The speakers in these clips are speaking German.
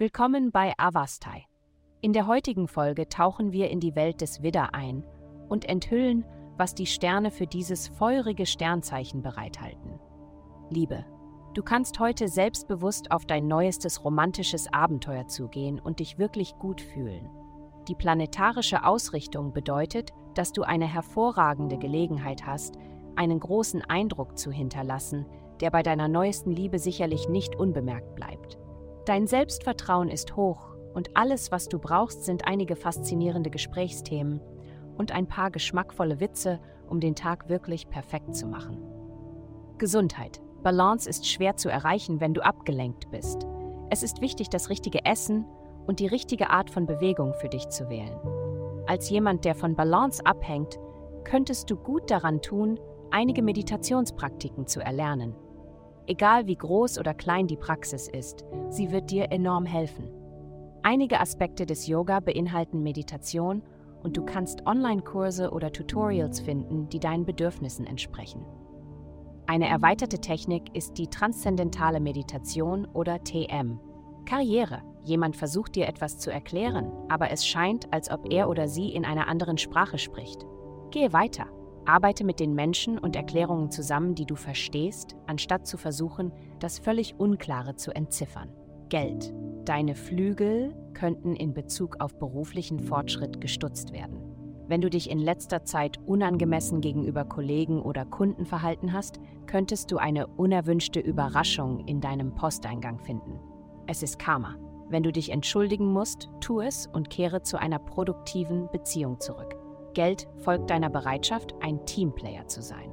Willkommen bei Avastai. In der heutigen Folge tauchen wir in die Welt des Widder ein und enthüllen, was die Sterne für dieses feurige Sternzeichen bereithalten. Liebe. Du kannst heute selbstbewusst auf dein neuestes romantisches Abenteuer zugehen und dich wirklich gut fühlen. Die planetarische Ausrichtung bedeutet, dass du eine hervorragende Gelegenheit hast, einen großen Eindruck zu hinterlassen, der bei deiner neuesten Liebe sicherlich nicht unbemerkt bleibt. Dein Selbstvertrauen ist hoch und alles, was du brauchst, sind einige faszinierende Gesprächsthemen und ein paar geschmackvolle Witze, um den Tag wirklich perfekt zu machen. Gesundheit. Balance ist schwer zu erreichen, wenn du abgelenkt bist. Es ist wichtig, das richtige Essen und die richtige Art von Bewegung für dich zu wählen. Als jemand, der von Balance abhängt, könntest du gut daran tun, einige Meditationspraktiken zu erlernen. Egal wie groß oder klein die Praxis ist, sie wird dir enorm helfen. Einige Aspekte des Yoga beinhalten Meditation und du kannst Online-Kurse oder Tutorials finden, die deinen Bedürfnissen entsprechen. Eine erweiterte Technik ist die transzendentale Meditation oder TM. Karriere. Jemand versucht dir etwas zu erklären, aber es scheint, als ob er oder sie in einer anderen Sprache spricht. Gehe weiter. Arbeite mit den Menschen und Erklärungen zusammen, die du verstehst, anstatt zu versuchen, das völlig Unklare zu entziffern. Geld. Deine Flügel könnten in Bezug auf beruflichen Fortschritt gestutzt werden. Wenn du dich in letzter Zeit unangemessen gegenüber Kollegen oder Kunden verhalten hast, könntest du eine unerwünschte Überraschung in deinem Posteingang finden. Es ist Karma. Wenn du dich entschuldigen musst, tu es und kehre zu einer produktiven Beziehung zurück. Geld folgt deiner Bereitschaft, ein Teamplayer zu sein.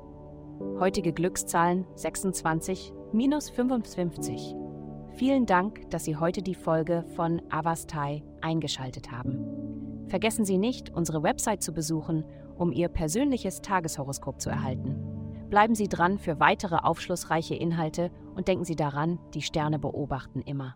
Heutige Glückszahlen 26 minus 55. Vielen Dank, dass Sie heute die Folge von Avastai eingeschaltet haben. Vergessen Sie nicht, unsere Website zu besuchen, um Ihr persönliches Tageshoroskop zu erhalten. Bleiben Sie dran für weitere aufschlussreiche Inhalte und denken Sie daran, die Sterne beobachten immer.